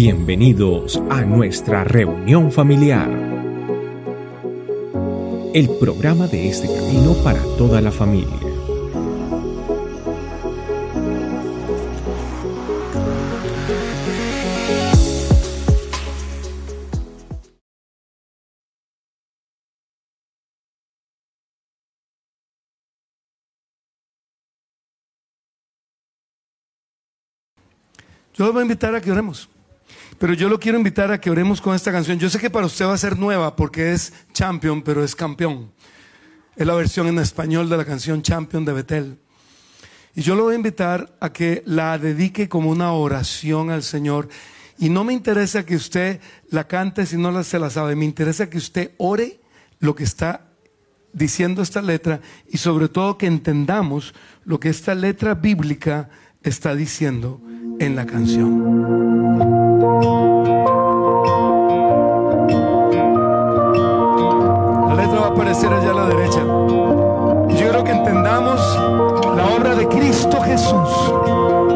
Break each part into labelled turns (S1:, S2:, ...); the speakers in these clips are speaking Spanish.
S1: Bienvenidos a nuestra reunión familiar. El programa de este camino para toda la familia.
S2: Yo voy a invitar a que oremos. Pero yo lo quiero invitar a que oremos con esta canción. Yo sé que para usted va a ser nueva porque es champion, pero es campeón. Es la versión en español de la canción Champion de Betel. Y yo lo voy a invitar a que la dedique como una oración al Señor. Y no me interesa que usted la cante si no se la sabe. Me interesa que usted ore lo que está diciendo esta letra y sobre todo que entendamos lo que esta letra bíblica está diciendo en la canción. La letra va a aparecer allá a la derecha. Yo quiero que entendamos la obra de Cristo Jesús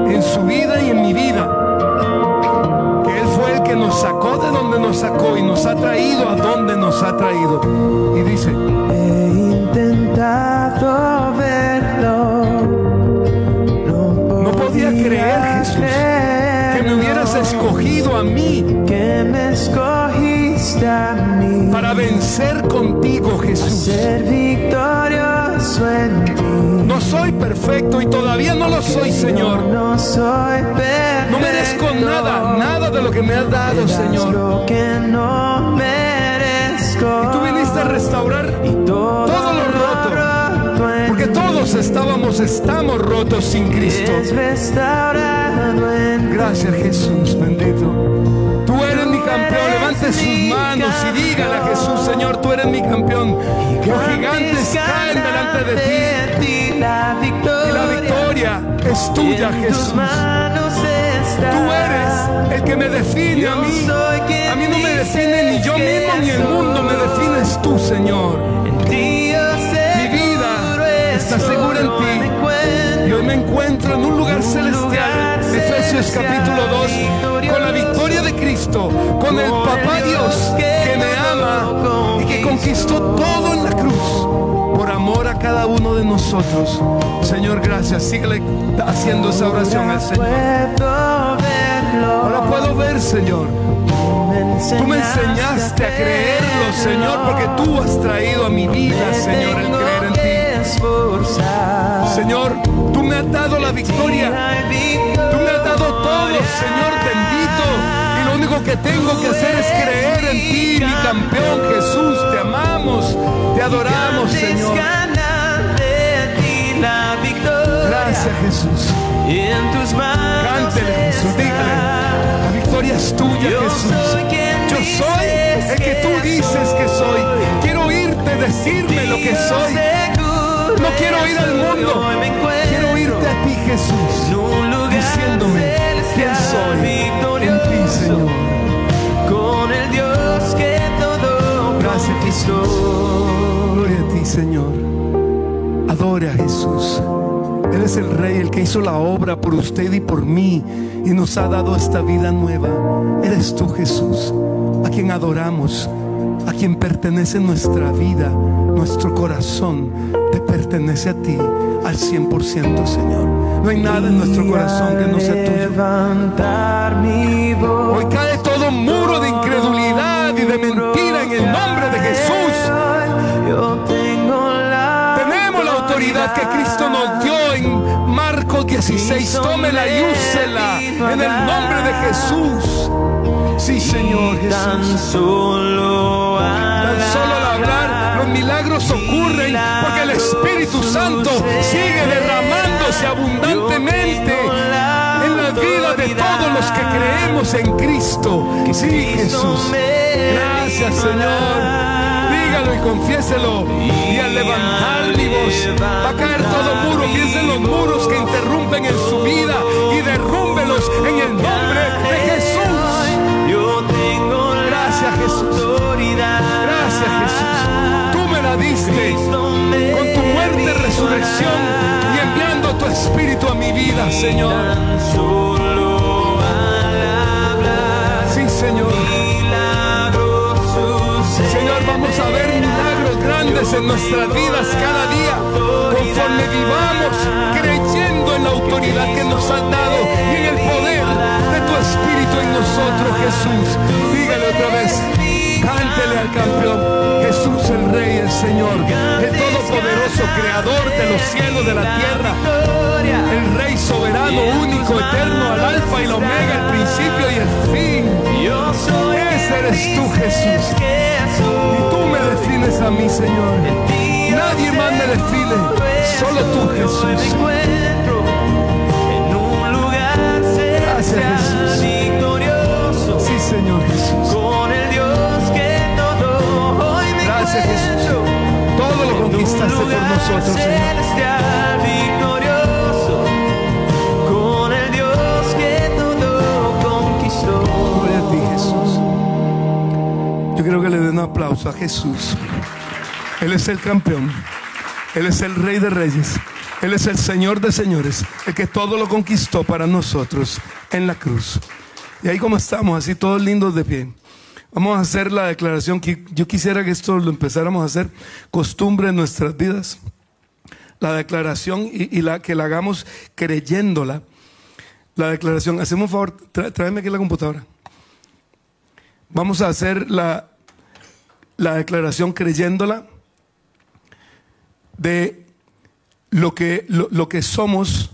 S2: en su vida y en mi vida. Que Él fue el que nos sacó de donde nos sacó y nos ha traído a donde nos ha traído. Y dice,
S3: He intentado verlo.
S2: no podía creer Jesús escogido a mí
S3: que me escogiste a mí
S2: para vencer contigo Jesús.
S3: ser victorioso en ti.
S2: No soy perfecto y todavía no lo soy, Señor.
S3: No soy perfecto.
S2: No merezco nada, nada de lo que me has dado, Señor.
S3: Lo que no merezco.
S2: Tú viniste a restaurar Estábamos, estamos rotos sin Cristo. Gracias, Jesús, bendito. Tú eres mi campeón. Levante sus manos y dígale a Jesús, Señor, tú eres mi campeón. Los gigantes caen delante de ti.
S3: La victoria,
S2: Y la victoria es tuya, Jesús. Tú eres el que me define a mí. A mí no me define ni yo mismo ni el mundo, me defines tú, Señor.
S3: En ti
S2: está segura en ti. Y hoy me encuentro en un lugar celestial. Efesios capítulo 2. Con la victoria de Cristo. Con el papá Dios que me ama y que conquistó todo en la cruz. Por amor a cada uno de nosotros. Señor, gracias. Síguele haciendo esa oración al Señor. Ahora puedo ver, Señor. Tú me enseñaste a creerlo, Señor, porque tú has traído a mi vida, Señor, el Señor, tú me has dado la victoria. Tú me has dado todo, Señor bendito. Y lo único que tengo que hacer es creer en ti, mi campeón Jesús. Te amamos, te adoramos, Señor. Gracias, Jesús.
S3: Y en tus manos
S2: Cántele, Jesús, dígale. La victoria es tuya, Jesús.
S3: soy
S2: Yo soy el que tú dices que soy. Quiero oírte decirme lo que soy. No quiero ir al mundo. Quiero oírte a ti, Jesús. Diciéndome quién soy en ti, Señor.
S3: Con el Dios que todo
S2: Gracias. Gloria a ti, Señor. Adore a Jesús. Él es el Rey, el que hizo la obra por usted y por mí y nos ha dado esta vida nueva. Eres tú, Jesús, a quien adoramos, a quien pertenece nuestra vida, nuestro corazón. Te pertenece a ti al 100%, Señor. No hay nada en nuestro corazón que no sea tuyo.
S3: Levantar mi voz.
S2: Hoy cae todo muro de incredulidad y de mentira en el nombre de Jesús. Tenemos la autoridad que Cristo nos dio en Marcos 16. Tómela y úsela en el nombre de Jesús. Sí, Señor Jesús. Tan solo al hablar, los milagros ocurren porque el Espíritu Santo sigue derramándose abundantemente en la vida de todos los que creemos en Cristo. Sí, Jesús. Gracias, Señor. Dígalo y confiéselo. Y al levantar mi voz, va a caer todo muro. Piensa en los muros que interrumpen en su vida y derrúmbelos en el nombre de Jesús. Gracias Jesús. Tú me la diste con tu muerte, y resurrección y enviando tu espíritu a mi vida, Señor.
S3: Sí, Señor. Señor, vamos a ver
S2: hagas en nuestras vidas cada día, conforme vivamos creyendo en la autoridad que nos has dado y en el poder de tu Espíritu en nosotros, Jesús. Dígale otra vez, cántele al campeón, Jesús el Rey, el Señor, el Todopoderoso, Creador de los cielos, de la tierra, el Rey soberano, único, eterno, al Alfa y la Omega, el principio y el fin. Ese eres tú, Jesús. Me defines a mí, Señor. Nadie más me solo tú, Jesús. Gracias, Jesús. Sí, Señor Jesús. Gracias, Jesús. Todo lo conquistaste por nosotros, Señor.
S3: Que
S2: le den un aplauso a Jesús. Él es el campeón. Él es el rey de reyes. Él es el señor de señores. El que todo lo conquistó para nosotros en la cruz. Y ahí como estamos, así todos lindos de pie. Vamos a hacer la declaración que yo quisiera que esto lo empezáramos a hacer costumbre en nuestras vidas. La declaración y, y la que la hagamos creyéndola. La declaración. Hacemos un favor, tráeme aquí la computadora. Vamos a hacer la, la declaración creyéndola de lo que, lo, lo que somos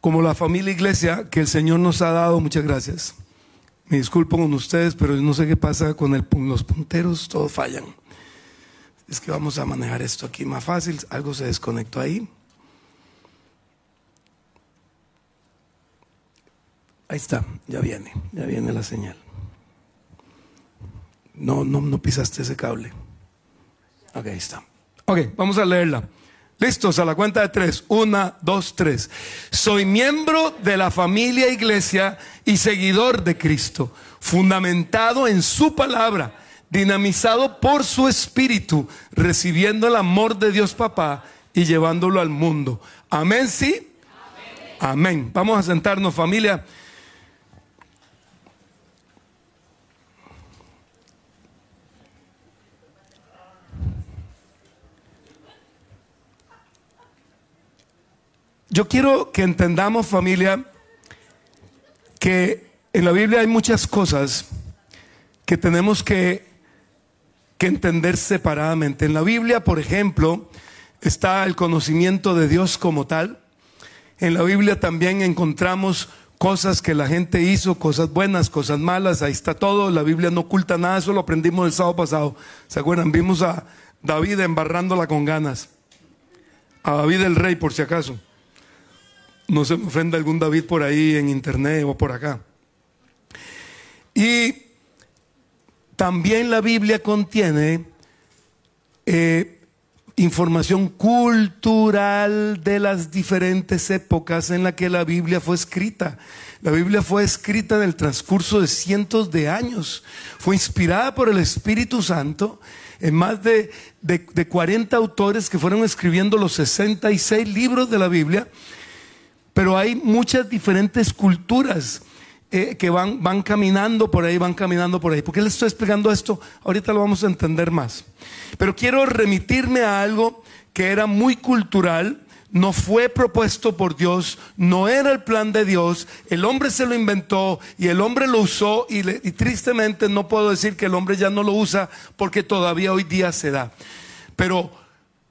S2: como la familia iglesia que el Señor nos ha dado. Muchas gracias. Me disculpo con ustedes, pero no sé qué pasa con el los punteros, todos fallan. Es que vamos a manejar esto aquí más fácil. Algo se desconectó ahí. Ahí está, ya viene, ya viene la señal. No, no, no pisaste ese cable. Ok, ahí está. Ok, vamos a leerla. Listos, a la cuenta de tres. Una, dos, tres. Soy miembro de la familia iglesia y seguidor de Cristo, fundamentado en su palabra, dinamizado por su espíritu, recibiendo el amor de Dios Papá y llevándolo al mundo. Amén, sí. Amén. Vamos a sentarnos familia. Yo quiero que entendamos, familia, que en la Biblia hay muchas cosas que tenemos que, entender separadamente. En la Biblia, por ejemplo, está el conocimiento de Dios como tal. En la Biblia también encontramos cosas que la gente hizo, cosas buenas, cosas malas, ahí está todo. La Biblia no oculta nada, eso lo aprendimos el sábado pasado. ¿Se acuerdan? Vimos a David embarrándola con ganas. A David el rey, por si acaso. No se me ofenda algún David por ahí en internet o por acá. Y también la Biblia contiene eh, información cultural de las diferentes épocas en las que la Biblia fue escrita. La Biblia fue escrita en el transcurso de cientos de años. Fue inspirada por el Espíritu Santo en más de, de, de 40 autores que fueron escribiendo los 66 libros de la Biblia. Pero hay muchas diferentes culturas eh, que van, van caminando por ahí, van caminando por ahí. ¿Por qué les estoy explicando esto? Ahorita lo vamos a entender más. Pero quiero remitirme a algo que era muy cultural, no fue propuesto por Dios, no era el plan de Dios, el hombre se lo inventó y el hombre lo usó y, y tristemente no puedo decir que el hombre ya no lo usa porque todavía hoy día se da. Pero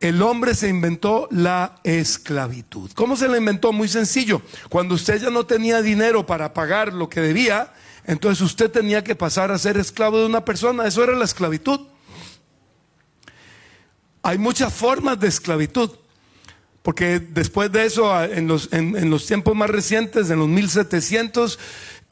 S2: el hombre se inventó la esclavitud. ¿Cómo se la inventó? Muy sencillo. Cuando usted ya no tenía dinero para pagar lo que debía, entonces usted tenía que pasar a ser esclavo de una persona. Eso era la esclavitud. Hay muchas formas de esclavitud. Porque después de eso, en los, en los tiempos más recientes, en los 1700,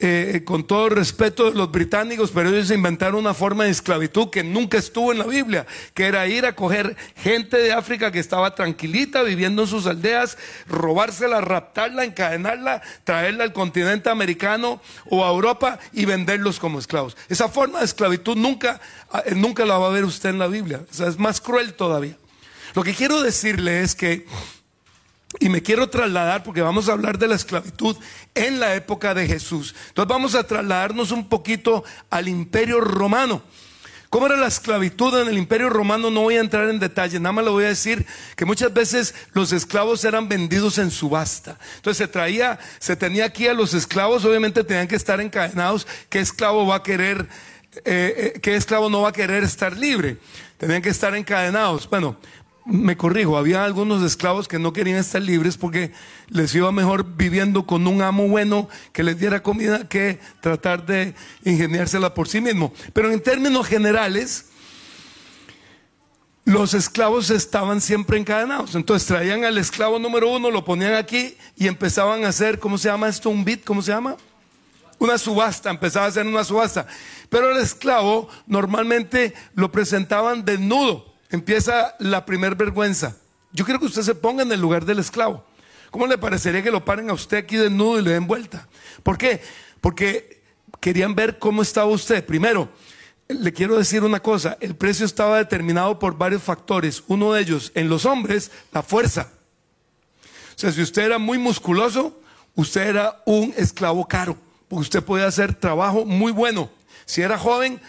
S2: eh, con todo el respeto de los británicos, pero ellos inventaron una forma de esclavitud que nunca estuvo en la Biblia, que era ir a coger gente de África que estaba tranquilita, viviendo en sus aldeas, robársela, raptarla, encadenarla, traerla al continente americano o a Europa y venderlos como esclavos. Esa forma de esclavitud nunca, eh, nunca la va a ver usted en la Biblia. O sea, es más cruel todavía. Lo que quiero decirle es que y me quiero trasladar porque vamos a hablar de la esclavitud en la época de Jesús. Entonces vamos a trasladarnos un poquito al imperio romano. ¿Cómo era la esclavitud en el imperio romano? No voy a entrar en detalle, nada más le voy a decir que muchas veces los esclavos eran vendidos en subasta. Entonces se traía, se tenía aquí a los esclavos, obviamente tenían que estar encadenados. ¿Qué esclavo va a querer, eh, eh, qué esclavo no va a querer estar libre? Tenían que estar encadenados. Bueno, me corrijo, había algunos esclavos que no querían estar libres porque les iba mejor viviendo con un amo bueno que les diera comida que tratar de ingeniársela por sí mismo. Pero en términos generales, los esclavos estaban siempre encadenados. Entonces traían al esclavo número uno, lo ponían aquí y empezaban a hacer, ¿cómo se llama esto? Un bit, ¿cómo se llama? Una subasta, empezaba a hacer una subasta. Pero el esclavo normalmente lo presentaban desnudo empieza la primer vergüenza. Yo quiero que usted se ponga en el lugar del esclavo. ¿Cómo le parecería que lo paren a usted aquí desnudo y le den vuelta? ¿Por qué? Porque querían ver cómo estaba usted. Primero, le quiero decir una cosa, el precio estaba determinado por varios factores. Uno de ellos, en los hombres, la fuerza. O sea, si usted era muy musculoso, usted era un esclavo caro, porque usted podía hacer trabajo muy bueno. Si era joven,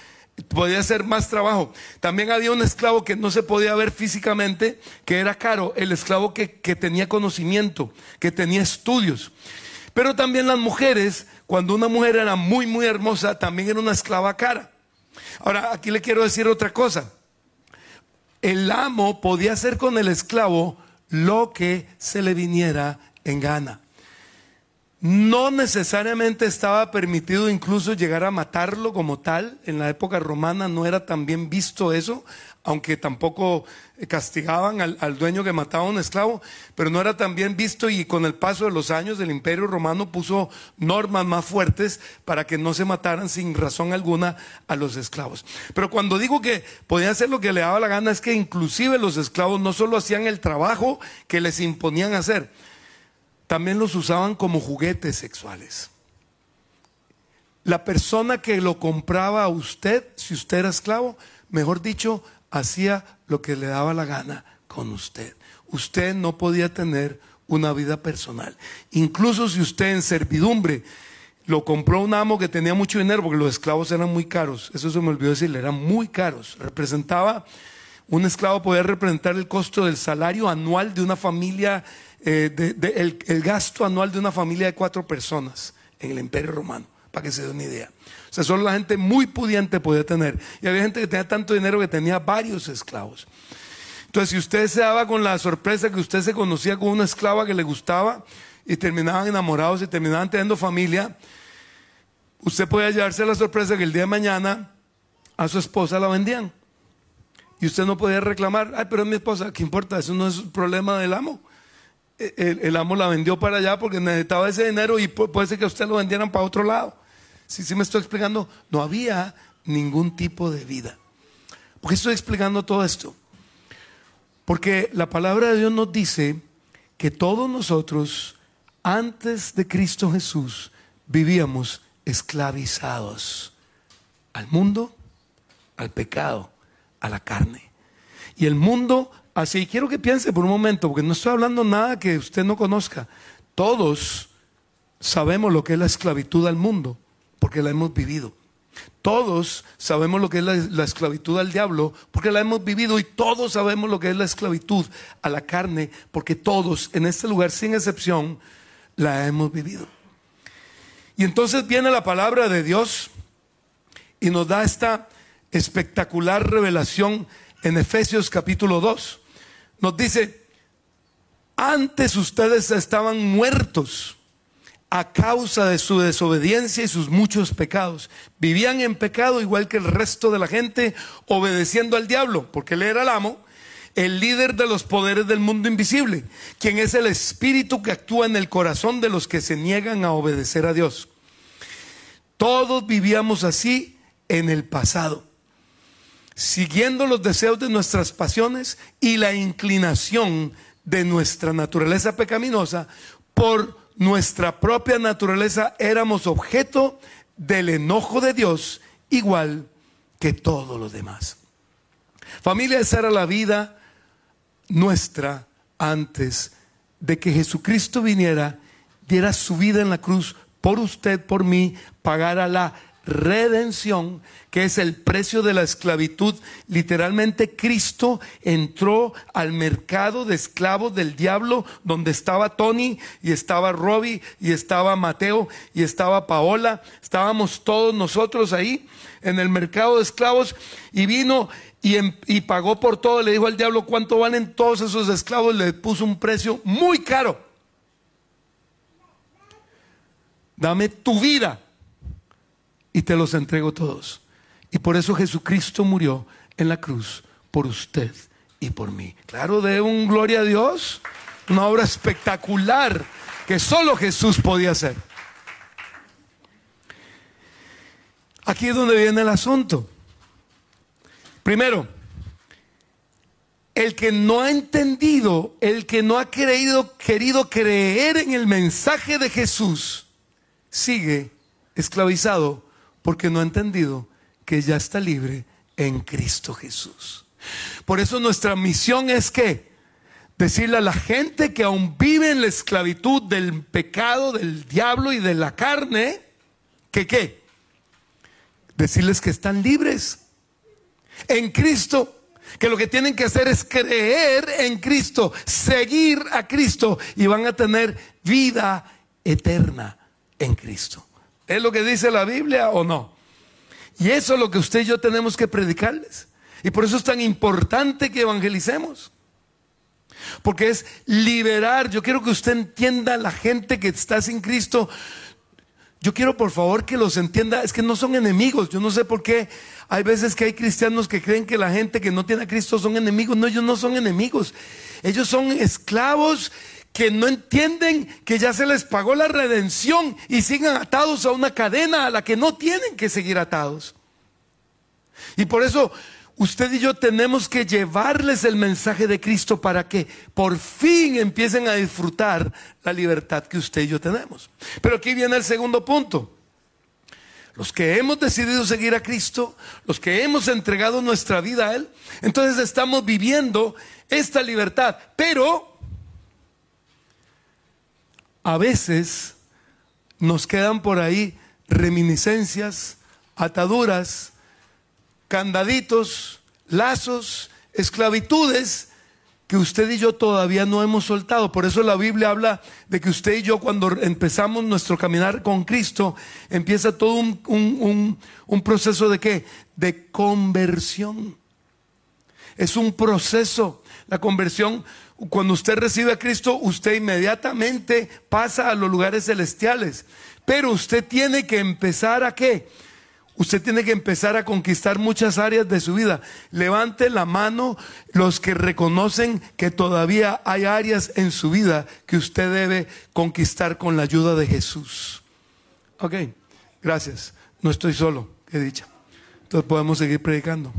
S2: podía hacer más trabajo. También había un esclavo que no se podía ver físicamente, que era caro, el esclavo que, tenía conocimiento, que tenía estudios. Pero también las mujeres, cuando una mujer era muy, muy hermosa, también era una esclava cara. Ahora, aquí le quiero decir otra cosa. El amo podía hacer con el esclavo lo que se le viniera en gana. No necesariamente estaba permitido incluso llegar a matarlo como tal. En la época romana no era tan bien visto eso, aunque tampoco castigaban al, dueño que mataba a un esclavo, pero no era tan bien visto y con el paso de los años el imperio romano puso normas más fuertes para que no se mataran sin razón alguna a los esclavos. Pero cuando digo que podían hacer lo que le daba la gana es que inclusive los esclavos no solo hacían el trabajo que les imponían hacer, también los usaban como juguetes sexuales. La persona que lo compraba a usted, si usted era esclavo, mejor dicho, hacía lo que le daba la gana con usted. Usted no podía tener una vida personal. Incluso si usted en servidumbre lo compró un amo que tenía mucho dinero, porque los esclavos eran muy caros, eso se me olvidó decirle, eran muy caros. Representaba, un esclavo podía representar el costo del salario anual de una familia eh, el, gasto anual de una familia de cuatro personas en el Imperio Romano, para que se dé una idea. O sea, solo la gente muy pudiente podía tener. Y había gente que tenía tanto dinero que tenía varios esclavos. Entonces, si usted se daba con la sorpresa que usted se conocía con una esclava que le gustaba y terminaban enamorados y terminaban teniendo familia, usted podía llevarse la sorpresa que el día de mañana a su esposa la vendían. Y usted no podía reclamar, ay, pero es mi esposa, ¿qué importa? Eso no es un problema del amo el, amo la vendió para allá porque necesitaba ese dinero y puede ser que usted lo vendieran para otro lado. Si sí, me estoy explicando, no había ningún tipo de vida. ¿Por qué estoy explicando todo esto? Porque la palabra de Dios nos dice que todos nosotros, antes de Cristo Jesús, vivíamos esclavizados al mundo, al pecado, a la carne. Y el mundo Así, quiero que piense por un momento, porque no estoy hablando nada que usted no conozca. Todos sabemos lo que es la esclavitud al mundo, porque la hemos vivido. Todos sabemos lo que es la, esclavitud al diablo, porque la hemos vivido, y todos sabemos lo que es la esclavitud a la carne, porque todos en este lugar, sin excepción, la hemos vivido. Y entonces viene la palabra de Dios y nos da esta espectacular revelación en Efesios capítulo 2 nos dice, antes ustedes estaban muertos a causa de su desobediencia y sus muchos pecados. Vivían en pecado igual que el resto de la gente, obedeciendo al diablo, porque él era el amo, el líder de los poderes del mundo invisible, quien es el espíritu que actúa en el corazón de los que se niegan a obedecer a Dios. Todos vivíamos así en el pasado siguiendo los deseos de nuestras pasiones y la inclinación de nuestra naturaleza pecaminosa, por nuestra propia naturaleza éramos objeto del enojo de Dios, igual que todos los demás. Familia, esa era la vida nuestra antes de que Jesucristo viniera, diera su vida en la cruz por usted, por mí, pagara la redención, que es el precio de la esclavitud. Literalmente Cristo entró al mercado de esclavos del diablo, donde estaba Tony y estaba Robbie y estaba Mateo y estaba Paola. Estábamos todos nosotros ahí en el mercado de esclavos y vino y, em- y pagó por todo. Le dijo al diablo cuánto valen todos esos esclavos. Le puso un precio muy caro. Dame tu vida y te los entrego todos. Y por eso Jesucristo murió en la cruz por usted y por mí. Claro, de un gloria a Dios, una obra espectacular que solo Jesús podía hacer. Aquí es donde viene el asunto. Primero, el que no ha entendido, el que no ha creído, querido creer en el mensaje de Jesús, sigue esclavizado porque no ha entendido que ya está libre en Cristo Jesús. Por eso nuestra misión es que decirle a la gente que aún vive en la esclavitud del pecado, del diablo y de la carne, que qué? Decirles que están libres en Cristo, que lo que tienen que hacer es creer en Cristo, seguir a Cristo y van a tener vida eterna en Cristo. ¿Es lo que dice la Biblia o no? Y eso es lo que usted y yo tenemos que predicarles. Y por eso es tan importante que evangelicemos. Porque es liberar. Yo quiero que usted entienda a la gente que está sin Cristo. Yo quiero por favor que los entienda. Es que no son enemigos. Yo no sé por qué hay veces que hay cristianos que creen que la gente que no tiene a Cristo son enemigos. No, ellos no son enemigos. Ellos son esclavos que no entienden que ya se les pagó la redención y siguen atados a una cadena a la que no tienen que seguir atados. Y por eso usted y yo tenemos que llevarles el mensaje de Cristo para que por fin empiecen a disfrutar la libertad que usted y yo tenemos. Pero aquí viene el segundo punto. Los que hemos decidido seguir a Cristo, los que hemos entregado nuestra vida a Él, entonces estamos viviendo esta libertad. Pero a veces nos quedan por ahí reminiscencias, ataduras, candaditos, lazos, esclavitudes que usted y yo todavía no hemos soltado. Por eso la Biblia habla de que usted y yo cuando empezamos nuestro caminar con Cristo, empieza todo un, un- un- un proceso de qué? De conversión. Es un proceso. La conversión, cuando usted recibe a Cristo, usted inmediatamente pasa a los lugares celestiales. Pero usted tiene que empezar a qué? Usted tiene que empezar a conquistar muchas áreas de su vida. Levante la mano los que reconocen que todavía hay áreas en su vida que usted debe conquistar con la ayuda de Jesús. Ok, gracias. No estoy solo, qué dicha. Entonces podemos seguir predicando.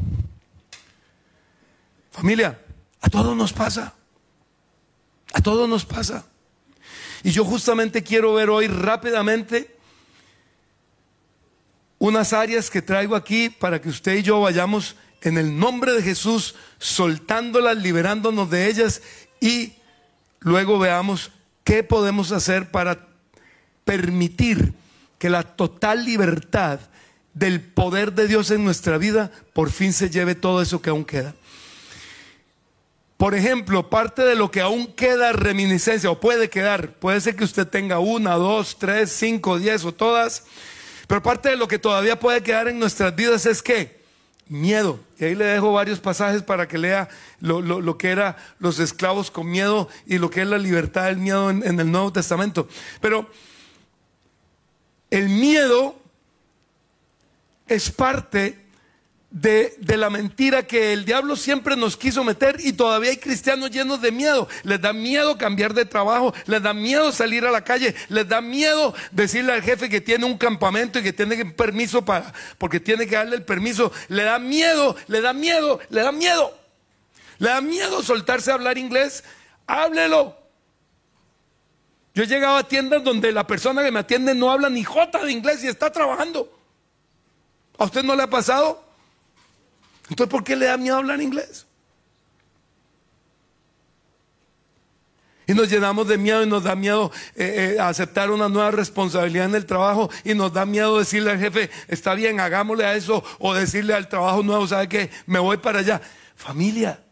S2: Familia, a todos nos pasa. A todos nos pasa. Y yo justamente quiero ver hoy rápidamente unas áreas que traigo aquí para que usted y yo vayamos en el nombre de Jesús soltándolas, liberándonos de ellas y luego veamos qué podemos hacer para permitir que la total libertad del poder de Dios en nuestra vida por fin se lleve todo eso que aún queda. Por ejemplo, parte de lo que aún queda reminiscencia o puede quedar, puede ser que usted tenga una, dos, tres, cinco, diez o todas, pero parte de lo que todavía puede quedar en nuestras vidas es que miedo. Y ahí le dejo varios pasajes para que lea lo, lo- lo que era los esclavos con miedo y lo que es la libertad del miedo en, en el Nuevo Testamento. Pero el miedo es parte de, la mentira que el diablo siempre nos quiso meter y todavía hay cristianos llenos de miedo. Les da miedo cambiar de trabajo, les da miedo salir a la calle, les da miedo decirle al jefe que tiene un campamento y que tiene permiso para, porque tiene que darle el permiso. Le da miedo, le da miedo, le da miedo. Le da miedo soltarse a hablar inglés. Háblelo. Yo he llegado a tiendas donde la persona que me atiende no habla ni jota de inglés y está trabajando. ¿A usted no le ha pasado? Entonces, ¿por qué le da miedo hablar inglés? Y nos llenamos de miedo y nos da miedo eh, eh, aceptar una nueva responsabilidad en el trabajo y nos da miedo decirle al jefe, está bien, hagámosle a eso o decirle al trabajo nuevo, ¿sabe qué? Me voy para allá. Familia,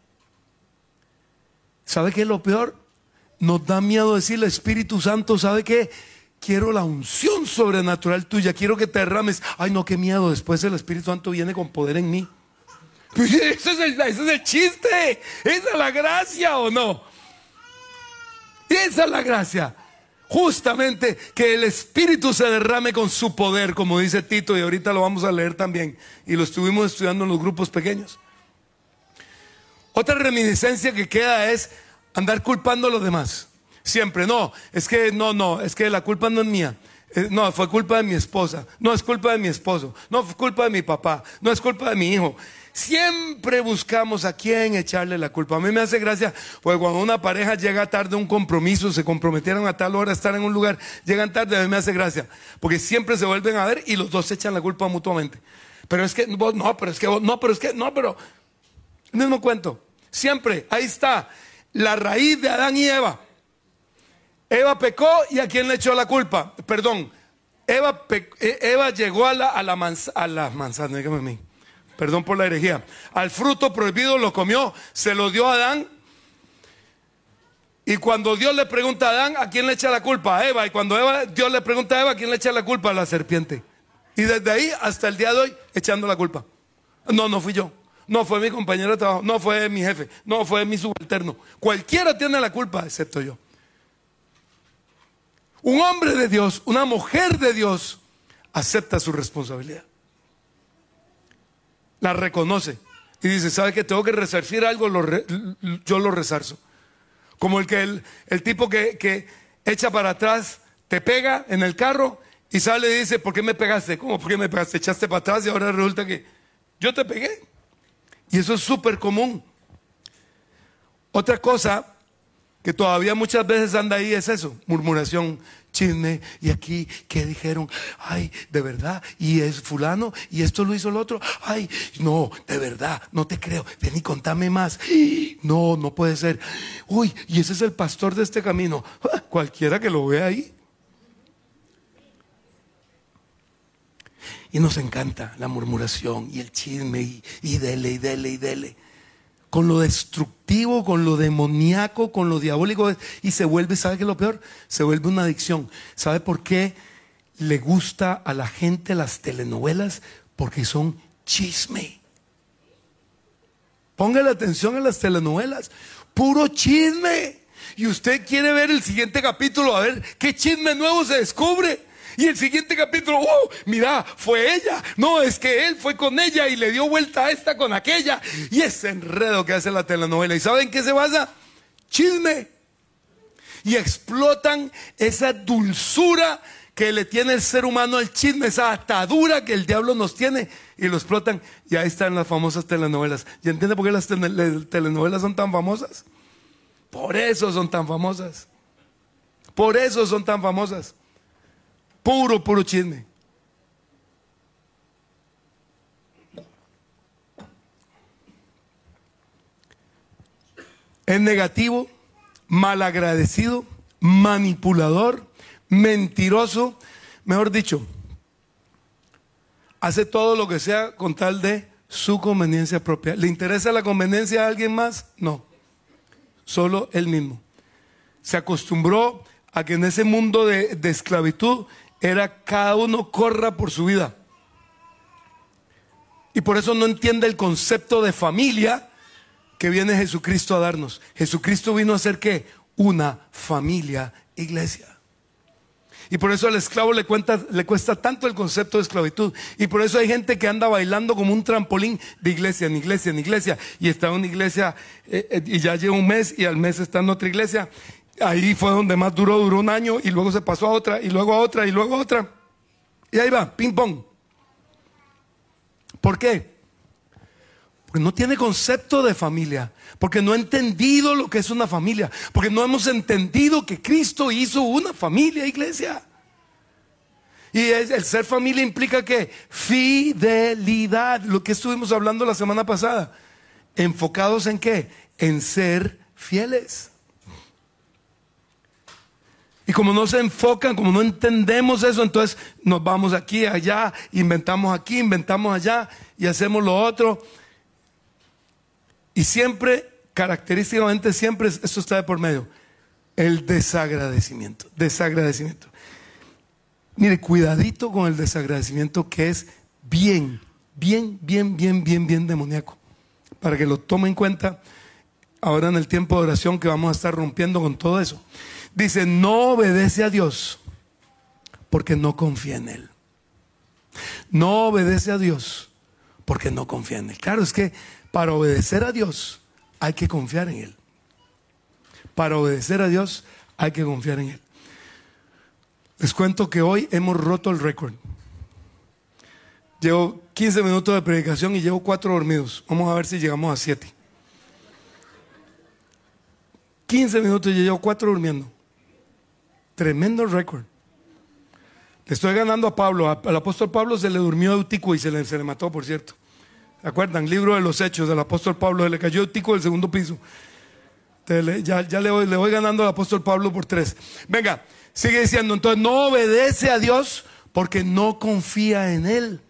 S2: ¿sabe qué es lo peor? Nos da miedo decirle, Espíritu Santo, ¿sabe qué? Quiero la unción sobrenatural tuya, quiero que te derrames. Ay, no, qué miedo, después el Espíritu Santo viene con poder en mí. Ese es el, es el chiste, esa es la gracia o no. Esa es la gracia. Justamente que el Espíritu se derrame con su poder, como dice Tito, y ahorita lo vamos a leer también. Y lo estuvimos estudiando en los grupos pequeños. Otra reminiscencia que queda es andar culpando a los demás. Siempre, no, es que no, no, es que la culpa no es mía. Eh, No, fue culpa de mi esposa. No es culpa de mi esposo. No fue culpa de mi papá. No es culpa de mi hijo. Siempre buscamos a quién echarle la culpa. A mí me hace gracia, porque cuando una pareja llega tarde a un compromiso, se comprometieron a tal hora a estar en un lugar, llegan tarde, a mí me hace gracia, porque siempre se vuelven a ver y los dos echan la culpa mutuamente. Pero es que no, pero es que vos, no, pero es que, no, pero. Mismo cuento. Siempre, ahí está, la raíz de Adán y Eva. Eva pecó y a quién le echó la culpa. Perdón, Eva, eh, llegó a la, a la, a la manzana, dígame a mí. Perdón por la herejía. Al fruto prohibido lo comió, se lo dio a Adán. Y cuando Dios le pregunta a Adán, ¿a quién le echa la culpa? A Eva. Y cuando Eva, Dios le pregunta a Eva, ¿a quién le echa la culpa? A la serpiente. Y desde ahí hasta el día de hoy, echando la culpa. No, no fui yo. No fue mi compañero de trabajo. No fue mi jefe. No fue mi subalterno. Cualquiera tiene la culpa, excepto yo. Un hombre de Dios, una mujer de Dios, acepta su responsabilidad. La reconoce. Y dice, ¿sabe que tengo que resarcir algo? Yo lo resarzo. Como el que el, el tipo que, que echa para atrás, te pega en el carro y sale y dice, ¿por qué me pegaste? ¿Cómo por qué me pegaste? Echaste para atrás y ahora resulta que yo te pegué. Y eso es súper común. Otra cosa que todavía muchas veces anda ahí es eso, murmuración, chisme, y aquí, ¿qué dijeron? Ay, de verdad, y es fulano, y esto lo hizo el otro, ay, no, de verdad, no te creo, ven y contame más, no, no puede ser, uy, y ese es el pastor de este camino, Ah, cualquiera que lo vea ahí. Y nos encanta la murmuración y el chisme y, y dele y dele y dele con lo destructivo, con lo demoníaco, con lo diabólico, y se vuelve, ¿sabe qué es lo peor? Se vuelve una adicción. ¿Sabe por qué le gusta a la gente las telenovelas? Porque son chisme. Póngale atención a las telenovelas, puro chisme. Y usted quiere ver el siguiente capítulo, a ver qué chisme nuevo se descubre. Y el siguiente capítulo, ¡oh! Mira, fue ella. No, es que él fue con ella y le dio vuelta a esta con aquella. Y ese enredo que hace la telenovela. ¿Y saben qué se basa? Chisme. Y explotan esa dulzura que le tiene el ser humano al chisme, esa atadura que el diablo nos tiene. Y lo explotan. Y ahí están las famosas telenovelas. ¿Y entiende por qué las tele- telenovelas son tan famosas? Por eso son tan famosas. Por eso son tan famosas. Puro, puro chisme. Es negativo, malagradecido, manipulador, mentiroso, mejor dicho, hace todo lo que sea con tal de su conveniencia propia. ¿Le interesa la conveniencia a alguien más? No, solo él mismo. Se acostumbró a que en ese mundo de, de esclavitud era cada uno corra por su vida. Y por eso no entiende el concepto de familia que viene Jesucristo a darnos. Jesucristo vino a ser qué? Una familia iglesia. Y por eso al esclavo le, cuenta- le cuesta tanto el concepto de esclavitud. Y por eso hay gente que anda bailando como un trampolín de iglesia en iglesia en iglesia. Y está en una iglesia eh, eh, y ya lleva un mes y al mes está en otra iglesia. Ahí fue donde más duró, duró un año y luego se pasó a otra y luego a otra y luego a otra. Y ahí va, ping pong. ¿Por qué? Porque no tiene concepto de familia, porque no ha entendido lo que es una familia, porque no hemos entendido que Cristo hizo una familia, iglesia. Y el ser familia implica que fidelidad, lo que estuvimos hablando la semana pasada, enfocados en qué? En ser fieles. Y como no se enfocan, como no entendemos eso, entonces nos vamos aquí, allá, inventamos aquí, inventamos allá y hacemos lo otro. Y siempre, característicamente, siempre esto está de por medio. El desagradecimiento, desagradecimiento. Mire, cuidadito con el desagradecimiento que es bien, bien, bien, bien, bien, bien demoníaco. Para que lo tome en cuenta ahora en el tiempo de oración que vamos a estar rompiendo con todo eso. Dice, no obedece a Dios porque no confía en Él. No obedece a Dios porque no confía en Él. Claro, es que para obedecer a Dios hay que confiar en Él. Para obedecer a Dios hay que confiar en Él. Les cuento que hoy hemos roto el récord. Llevo 15 minutos de predicación y llevo 4 dormidos. Vamos a ver si llegamos a 7. 15 minutos y llevo 4 durmiendo. Tremendo récord. Le estoy ganando a Pablo. Al apóstol Pablo se le durmió Eutico y se le, se le mató, por cierto. ¿Se acuerdan? Libro de los Hechos del apóstol Pablo. Se le cayó Eutico del segundo piso. ya, ya le, voy, le voy ganando al apóstol Pablo por tres. Venga, sigue diciendo. Entonces no obedece a Dios porque no confía en Él.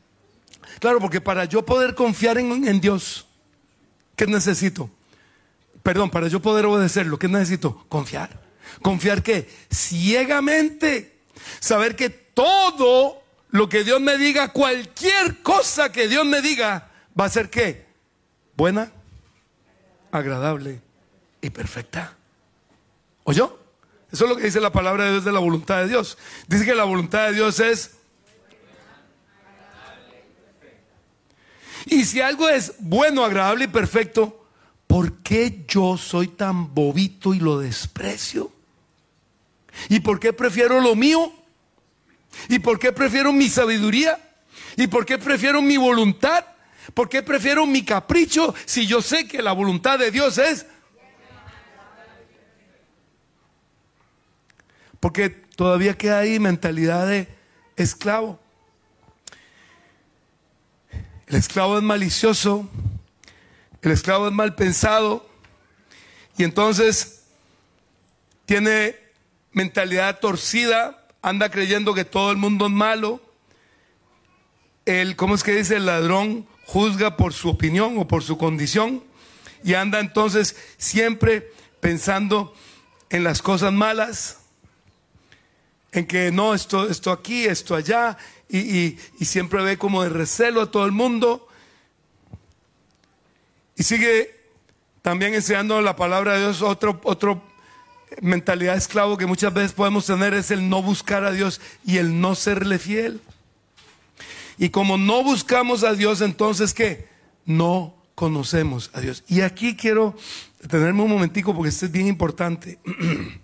S2: Claro, porque para yo poder confiar en, en Dios, ¿qué necesito? Perdón, para yo poder obedecerlo, ¿qué necesito? Confiar. ¿Confiar qué? Ciegamente. Saber que todo lo que Dios me diga, cualquier cosa que Dios me diga, va a ser qué? Buena, agradable y perfecta. ¿Oyó? Eso es lo que dice la palabra de Dios de la voluntad de Dios. Dice que la voluntad de Dios es... Y si algo es bueno, agradable y perfecto, ¿por qué yo soy tan bobito y lo desprecio? ¿Y por qué prefiero lo mío? ¿Y por qué prefiero mi sabiduría? ¿Y por qué prefiero mi voluntad? ¿Por qué prefiero mi capricho si yo sé que la voluntad de Dios es? Porque todavía queda ahí mentalidad de esclavo. El esclavo es malicioso, el esclavo es mal pensado y entonces tiene mentalidad torcida, anda creyendo que todo el mundo es malo. El, ¿cómo es que dice? El ladrón juzga por su opinión o por su condición y anda entonces siempre pensando en las cosas malas, en que no, esto, esto aquí, esto allá, y, y siempre ve como de recelo a todo el mundo. Y sigue también enseñando la palabra de Dios otro, otro mentalidad esclavo que muchas veces podemos tener es el no buscar a Dios y el no serle fiel. Y como no buscamos a Dios, entonces ¿qué? No conocemos a Dios. Y aquí quiero detenerme un momentico porque esto es bien importante.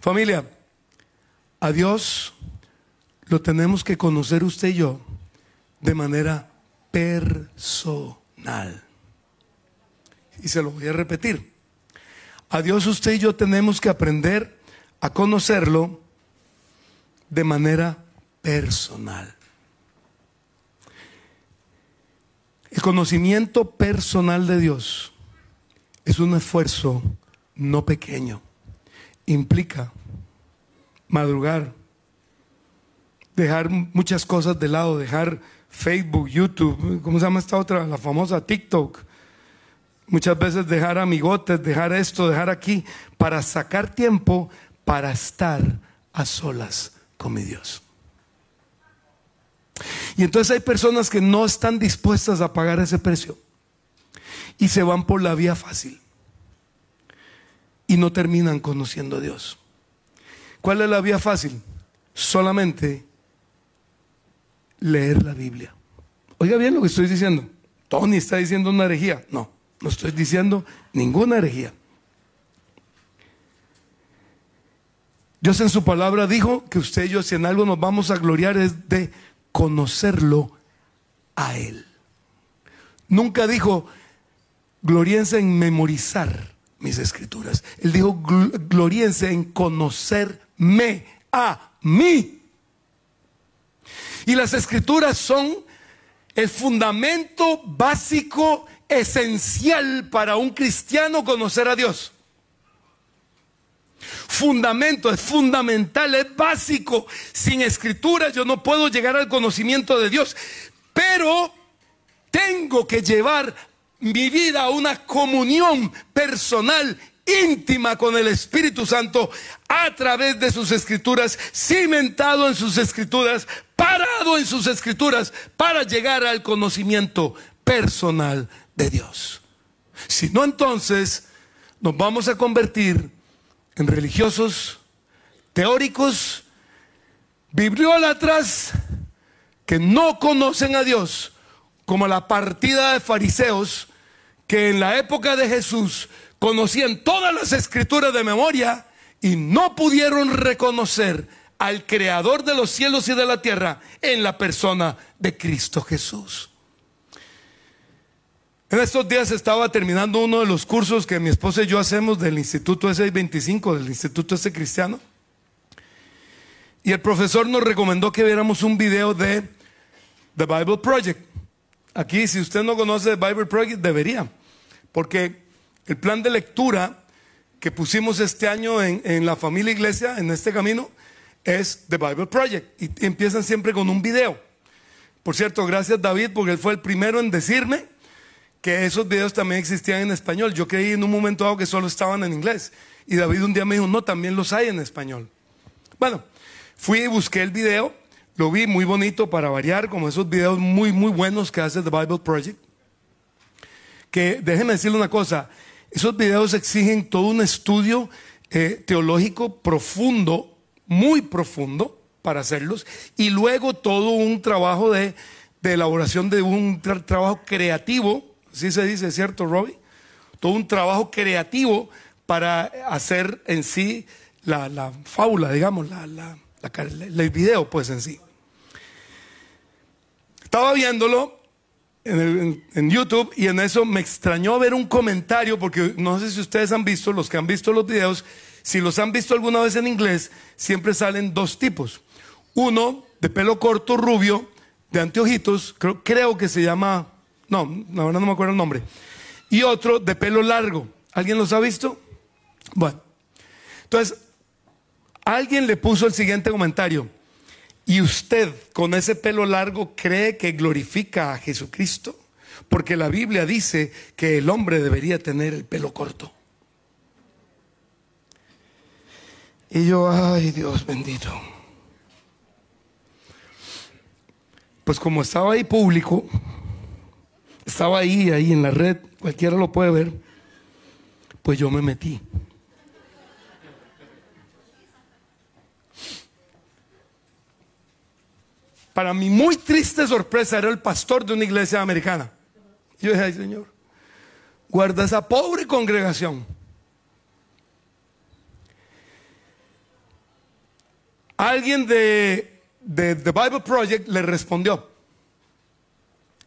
S2: Familia, a Dios lo tenemos que conocer usted y yo de manera personal. Y se lo voy a repetir. A Dios usted y yo tenemos que aprender a conocerlo de manera personal. El conocimiento personal de Dios es un esfuerzo no pequeño. Implica madrugar, dejar muchas cosas de lado, dejar Facebook, YouTube, ¿cómo se llama esta otra? La famosa TikTok. Muchas veces dejar amigotes, dejar esto, dejar aquí, para sacar tiempo para estar a solas con mi Dios. Y entonces hay personas que no están dispuestas a pagar ese precio y se van por la vía fácil y no terminan conociendo a Dios. ¿Cuál es la vía fácil? Solamente leer la Biblia. Oiga bien lo que estoy diciendo. Tony está diciendo una herejía. No, no estoy diciendo ninguna herejía. Dios en su palabra dijo que usted y yo, si en algo nos vamos a gloriar, es de conocerlo a Él. Nunca dijo, gloriense en memorizar mis escrituras. Él dijo, gloriense en conocerme a mí. Y las escrituras son el fundamento básico, esencial para un cristiano conocer a Dios. fundamento, es fundamental, es básico. Sin escritura yo no puedo llegar al conocimiento de Dios. Pero tengo que llevar mi vida a una comunión personal íntima con el Espíritu Santo a través de sus escrituras, cimentado en sus escrituras, parado en sus escrituras, para llegar al conocimiento personal de Dios. Si no, entonces nos vamos a convertir en religiosos, teóricos, bibliólatras, que no conocen a Dios, como la partida de fariseos que en la época de Jesús conocían todas las escrituras de memoria y no pudieron reconocer al creador de los cielos y de la tierra en la persona de Cristo Jesús. En estos días estaba terminando uno de los cursos que mi esposa y yo hacemos del Instituto S25, del Instituto S Cristiano. Y el profesor nos recomendó que viéramos un video de The Bible Project. Aquí, si usted no conoce The Bible Project, debería. Porque el plan de lectura que pusimos este año en, en la familia iglesia, en este camino, es The Bible Project. Y empiezan siempre con un video. Por cierto, gracias David, porque él fue el primero en decirme que esos videos también existían en español. Yo creí en un momento dado que solo estaban en inglés. Y David un día me dijo, no, también los hay en español. Bueno, fui y busqué el video, lo vi muy bonito para variar, como esos videos muy, muy buenos que hace The Bible Project. Que déjenme decirle una cosa, esos videos exigen todo un estudio eh, teológico profundo, muy profundo para hacerlos, y luego todo un trabajo de, de elaboración de un tra- trabajo creativo, así se dice, ¿cierto, Robbie? Todo un trabajo creativo para hacer en sí la, la fábula, digamos, la, la- el video, pues en sí. Estaba viéndolo en, YouTube y en eso me extrañó ver un comentario, porque no sé si ustedes han visto, los que han visto los videos, si los han visto alguna vez en inglés, siempre salen dos tipos. Uno de pelo corto, rubio, de anteojitos, creo que se llama, no, la verdad no me acuerdo el nombre. Y otro de pelo largo. ¿Alguien los ha visto? Bueno, entonces, alguien le puso el siguiente comentario. ¿Y usted con ese pelo largo cree que glorifica a Jesucristo? Porque la Biblia dice que el hombre debería tener el pelo corto. Y yo, ay Dios bendito. Pues como estaba ahí público, estaba ahí, ahí en la red, cualquiera lo puede ver, pues yo me metí. Para mi muy triste sorpresa era el pastor de una iglesia americana. Yo dije, ay Señor, guarda esa pobre congregación. Alguien de, de The Bible Project le respondió.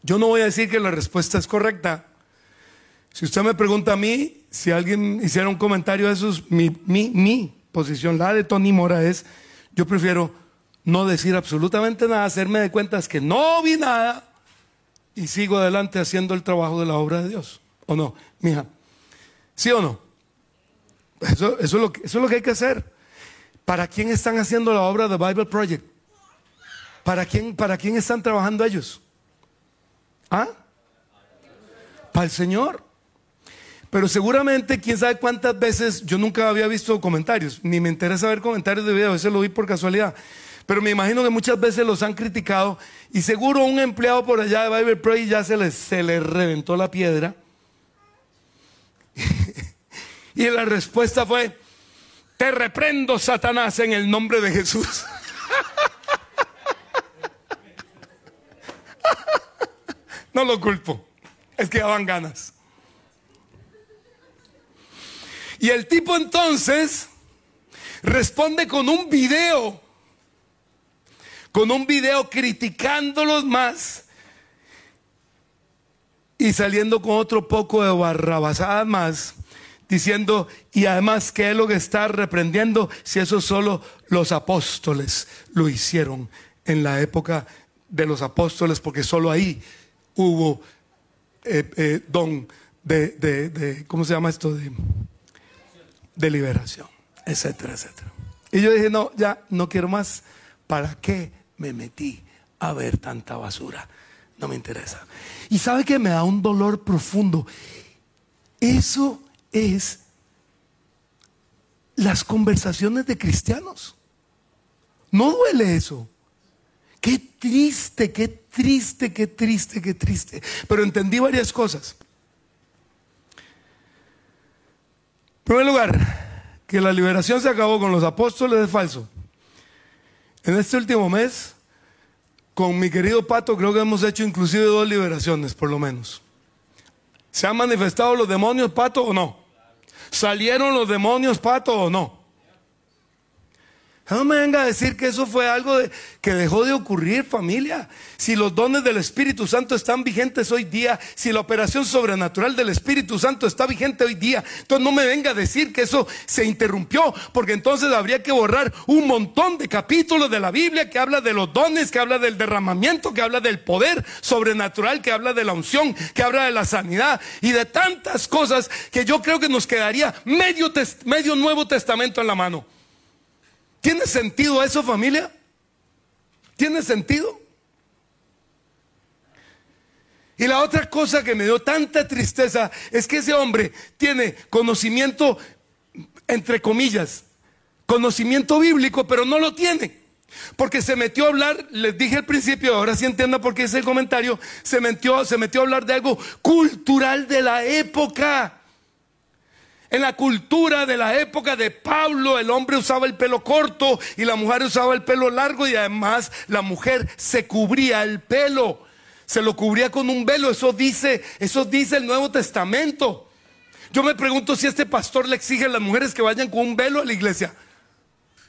S2: Yo no voy a decir que la respuesta es correcta. Si usted me pregunta a mí, si alguien hiciera un comentario de esos, mi, mi, mi posición, la de Tony Mora es, yo prefiero no decir absolutamente nada, hacerme de cuentas que no vi nada y sigo adelante haciendo el trabajo de la obra de Dios. ¿O no, mija? ¿Sí o no? Eso, es, lo que, eso es lo que hay que hacer. ¿Para quién están haciendo la obra de Bible Project? ¿Para quién, para quién están trabajando ellos? ¿Ah? Para el Señor. Pero seguramente, quién sabe cuántas veces, yo nunca había visto comentarios, ni me interesa ver comentarios de video, a veces lo vi por casualidad. Pero me imagino que muchas veces los han criticado y seguro un empleado por allá de Bible Project ya se le, se le reventó la piedra. y la respuesta fue, te reprendo Satanás en el nombre de Jesús. no lo culpo, es que daban ganas. Y el tipo entonces responde con un video, con un video criticándolos más y saliendo con otro poco de barrabasadas más, diciendo, y además que es lo que está reprendiendo si eso solo los apóstoles lo hicieron en la época de los apóstoles, porque solo ahí hubo eh, eh, don de, de, de, ¿cómo se llama esto? De, de liberación. etcétera, etcétera. Y yo dije, no, ya no quiero más. ¿Para qué me metí a ver tanta basura? No me interesa. Y sabe que me da un dolor profundo. Eso es las conversaciones de cristianos. No duele eso. Qué triste, qué triste, qué triste, qué triste. Pero entendí varias cosas. En primer lugar, que la liberación se acabó con los apóstoles es falso. En este último mes, con mi querido Pato, creo que hemos hecho inclusive dos liberaciones, por lo menos. ¿Se han manifestado los demonios, Pato, o no? ¿Salieron los demonios, Pato, o no? No me venga a decir que eso fue algo que dejó de ocurrir, familia. Si los dones del Espíritu Santo están vigentes hoy día, si la operación sobrenatural del Espíritu Santo está vigente hoy día, entonces no me venga a decir que eso se interrumpió, porque entonces habría que borrar un montón de capítulos de la Biblia que habla de los dones, que habla del derramamiento, que habla del poder sobrenatural, que habla de la unción, que habla de la sanidad y de tantas cosas que yo creo que nos quedaría medio, medio Nuevo Testamento en la mano. ¿Tiene sentido eso, familia? ¿Tiene sentido? Y la otra cosa que me dio tanta tristeza es que ese hombre tiene conocimiento, entre comillas, conocimiento bíblico, pero no lo tiene. Porque se metió a hablar, les dije al principio, ahora sí entienda por qué es el comentario, se metió, se metió a hablar de algo cultural de la época. En la cultura de la época de Pablo, el hombre usaba el pelo corto y la mujer usaba el pelo largo y además la mujer se cubría el pelo. Se lo cubría con un velo, eso dice, eso dice el Nuevo Testamento. Yo me pregunto si este pastor le exige a las mujeres que vayan con un velo a la iglesia.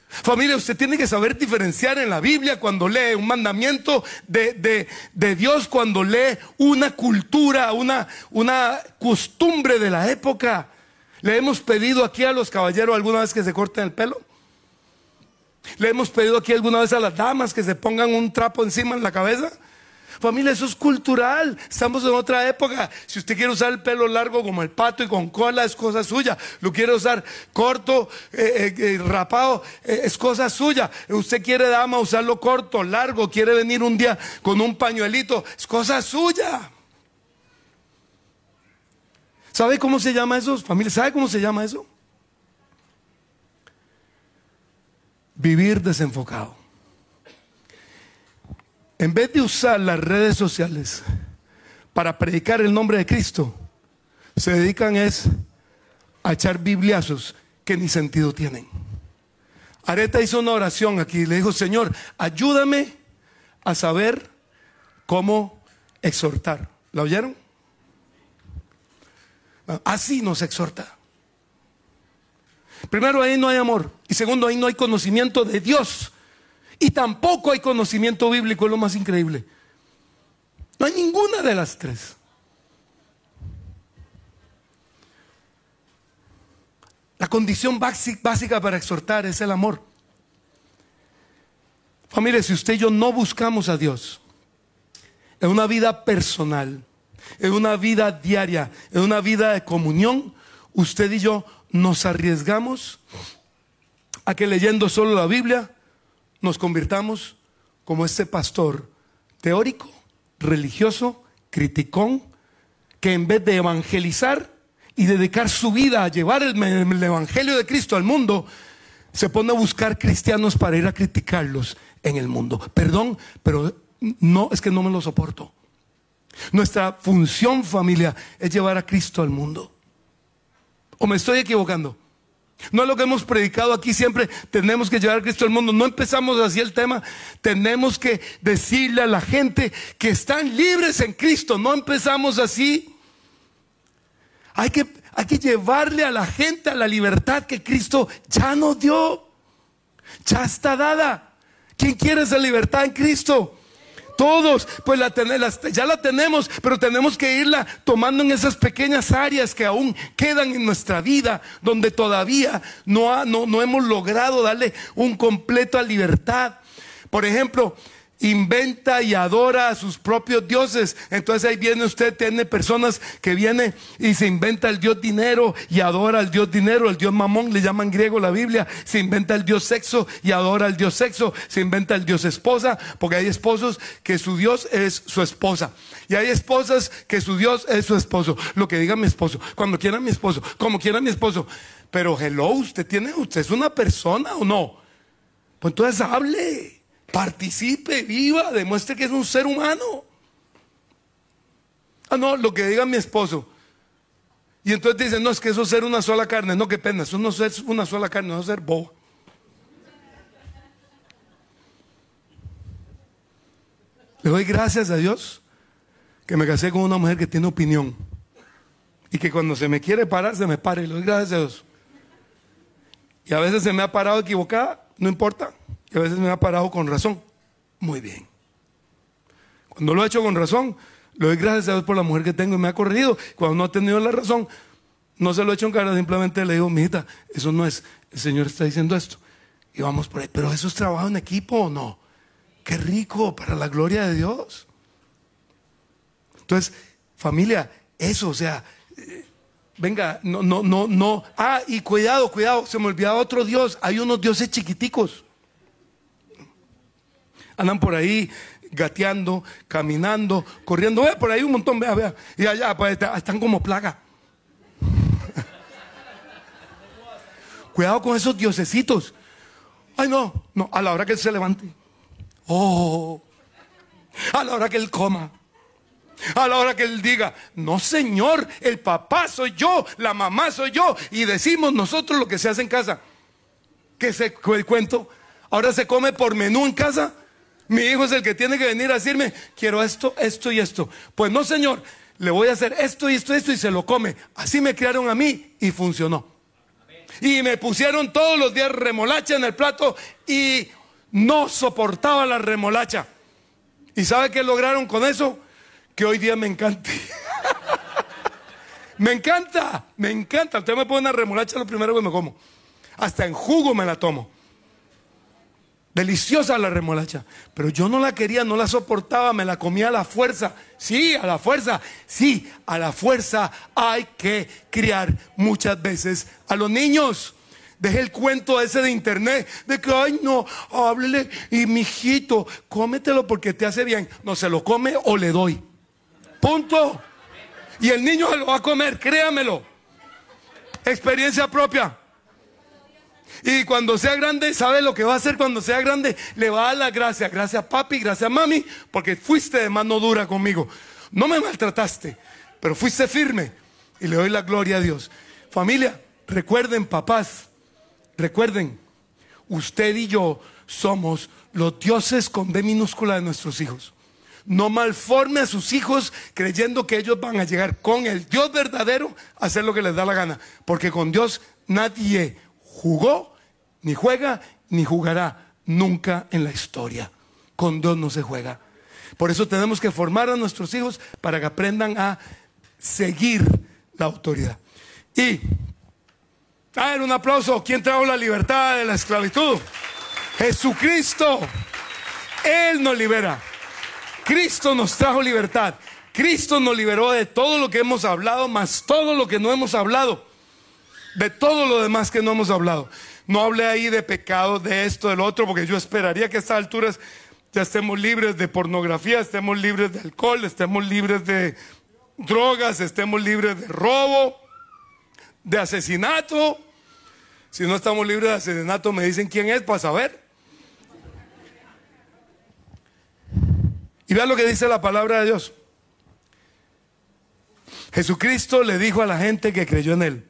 S2: Familia, usted tiene que saber diferenciar en la Biblia cuando lee un mandamiento de, de, Dios, cuando lee una cultura, una, una costumbre de la época. ¿Le hemos pedido aquí a los caballeros alguna vez que se corten el pelo? ¿Le hemos pedido aquí alguna vez a las damas que se pongan un trapo encima en la cabeza? Familia, eso es cultural. Estamos en otra época. Si usted quiere usar el pelo largo como el pato y con cola, es cosa suya. Lo quiere usar corto, eh, eh, eh, rapado, es cosa suya. Usted quiere, dama, usarlo corto, largo, quiere venir un día con un pañuelito, es cosa suya. ¿Sabe cómo se llama eso, familia? ¿Sabe cómo se llama eso? Vivir desenfocado. En vez de usar las redes sociales para predicar el nombre de Cristo, se dedican es a echar bibliazos que ni sentido tienen. Areta hizo una oración aquí, le dijo, Señor, ayúdame a saber cómo exhortar. ¿La oyeron? Así nos exhorta. Primero, ahí no hay amor. Y segundo, ahí no hay conocimiento de Dios. Y tampoco hay conocimiento bíblico, es lo más increíble. No hay ninguna de las tres. La condición básica para exhortar es el amor. Familia, si usted y yo no buscamos a Dios en una vida personal, en una vida diaria, en una vida de comunión, usted y yo nos arriesgamos a que leyendo solo la Biblia nos convirtamos como este pastor teórico, religioso, criticón, que en vez de evangelizar y dedicar su vida a llevar el, el, Evangelio de Cristo al mundo, se pone a buscar cristianos para ir a criticarlos en el mundo. Perdón, pero no, es que no me lo soporto. Nuestra función familia es llevar a Cristo al mundo. ¿O me estoy equivocando? No es lo que hemos predicado aquí siempre, tenemos que llevar a Cristo al mundo. No empezamos así el tema, tenemos que decirle a la gente que están libres en Cristo. No empezamos así. Hay que, hay que llevarle a la gente a la libertad que Cristo ya nos dio. Ya está dada. ¿Quién quiere esa libertad en Cristo? Todos, pues la, ya la tenemos, pero tenemos que irla tomando en esas pequeñas áreas que aún quedan en nuestra vida, donde todavía no, no, no hemos logrado darle un completo a libertad. Por ejemplo, inventa y adora a sus propios dioses. Entonces ahí viene usted, tiene personas que vienen y se inventa el dios dinero y adora al dios dinero, el dios mamón, le llaman griego la Biblia, se inventa el dios sexo y adora al dios sexo, se inventa el dios esposa, porque hay esposos que su dios es su esposa. Y hay esposas que su dios es su esposo. Lo que diga mi esposo, cuando quiera mi esposo, como quiera mi esposo. Pero hello, usted tiene, usted es una persona o no. Pues entonces hable. Participe, viva, demuestre que es un ser humano. Ah, no, lo que diga mi esposo. Y entonces dicen, no, es que eso es ser una sola carne. No, qué pena, eso no es una sola carne, no es ser boba. Le doy gracias a Dios que me casé con una mujer que tiene opinión. Y que cuando se me quiere parar, se me pare. Le doy gracias a Dios. Y a veces se me ha parado equivocada, no importa. Y a veces me ha parado con razón. Muy bien. Cuando lo he hecho con razón, le doy gracias a Dios por la mujer que tengo y me ha corregido. Cuando no ha tenido la razón, no se lo he hecho en cara, simplemente le digo, mijita, eso no es, el Señor está diciendo esto. Y vamos por ahí. Pero eso es trabajo en equipo o no. Qué rico para la gloria de Dios. Entonces, familia, eso, o sea, eh, venga, no, no, no, no. Ah, y cuidado, cuidado, se me olvidaba otro Dios. Hay unos dioses chiquiticos andan por ahí gateando, caminando, corriendo. Vea, por ahí un montón, vea, vea. Y allá pues, están como plaga. Cuidado con esos diosecitos. Ay, no, no, a la hora que él se levante. Oh, a la hora que él coma. A la hora que él diga, no señor, el papá soy yo, la mamá soy yo. Y decimos nosotros lo que se hace en casa. Que se el cuento. Ahora se come por menú en casa. Mi hijo es el que tiene que venir a decirme, quiero esto, esto y esto. Pues no, Señor, le voy a hacer esto y esto y esto y se lo come. Así me criaron a mí y funcionó. Y me pusieron todos los días remolacha en el plato y no soportaba la remolacha. ¿Y sabe qué lograron con eso? Que hoy día me encante. me encanta, me encanta. Usted me pone una remolacha lo primero que me como. Hasta en jugo me la tomo. Deliciosa la remolacha. Pero yo no la quería, no la soportaba, me la comía a la fuerza. Sí, a la fuerza. Sí, a la fuerza hay que criar muchas veces a los niños. Deje el cuento ese de internet de que, ay, no, háblele y mijito, cómetelo porque te hace bien. No se lo come o le doy. Punto. Y el niño se lo va a comer, créamelo. Experiencia propia. Y cuando sea grande, ¿sabe lo que va a hacer cuando sea grande? Le va a dar la gracia. Gracias papi, gracias mami, porque fuiste de mano dura conmigo. No me maltrataste, pero fuiste firme. Y le doy la gloria a Dios. Familia, recuerden papás, recuerden, usted y yo somos los dioses con D minúscula de nuestros hijos. No malforme a sus hijos creyendo que ellos van a llegar con el Dios verdadero a hacer lo que les da la gana. Porque con Dios nadie jugó, ni juega, ni jugará nunca en la historia. Con Dios no se juega. Por eso tenemos que formar a nuestros hijos para que aprendan a seguir la autoridad. Y, a ver, un aplauso. ¿Quién trajo la libertad de la esclavitud? Jesucristo. Él nos libera. Cristo nos trajo libertad. Cristo nos liberó de todo lo que hemos hablado, más todo lo que no hemos hablado de todo lo demás que no hemos hablado. No hablé ahí de pecado, de esto, del otro, porque yo esperaría que a estas alturas ya estemos libres de pornografía, estemos libres de alcohol, estemos libres de drogas, estemos libres de robo, de asesinato. Si no estamos libres de asesinato, me dicen quién es para saber. Y vean lo que dice la palabra de Dios. Jesucristo le dijo a la gente que creyó en él,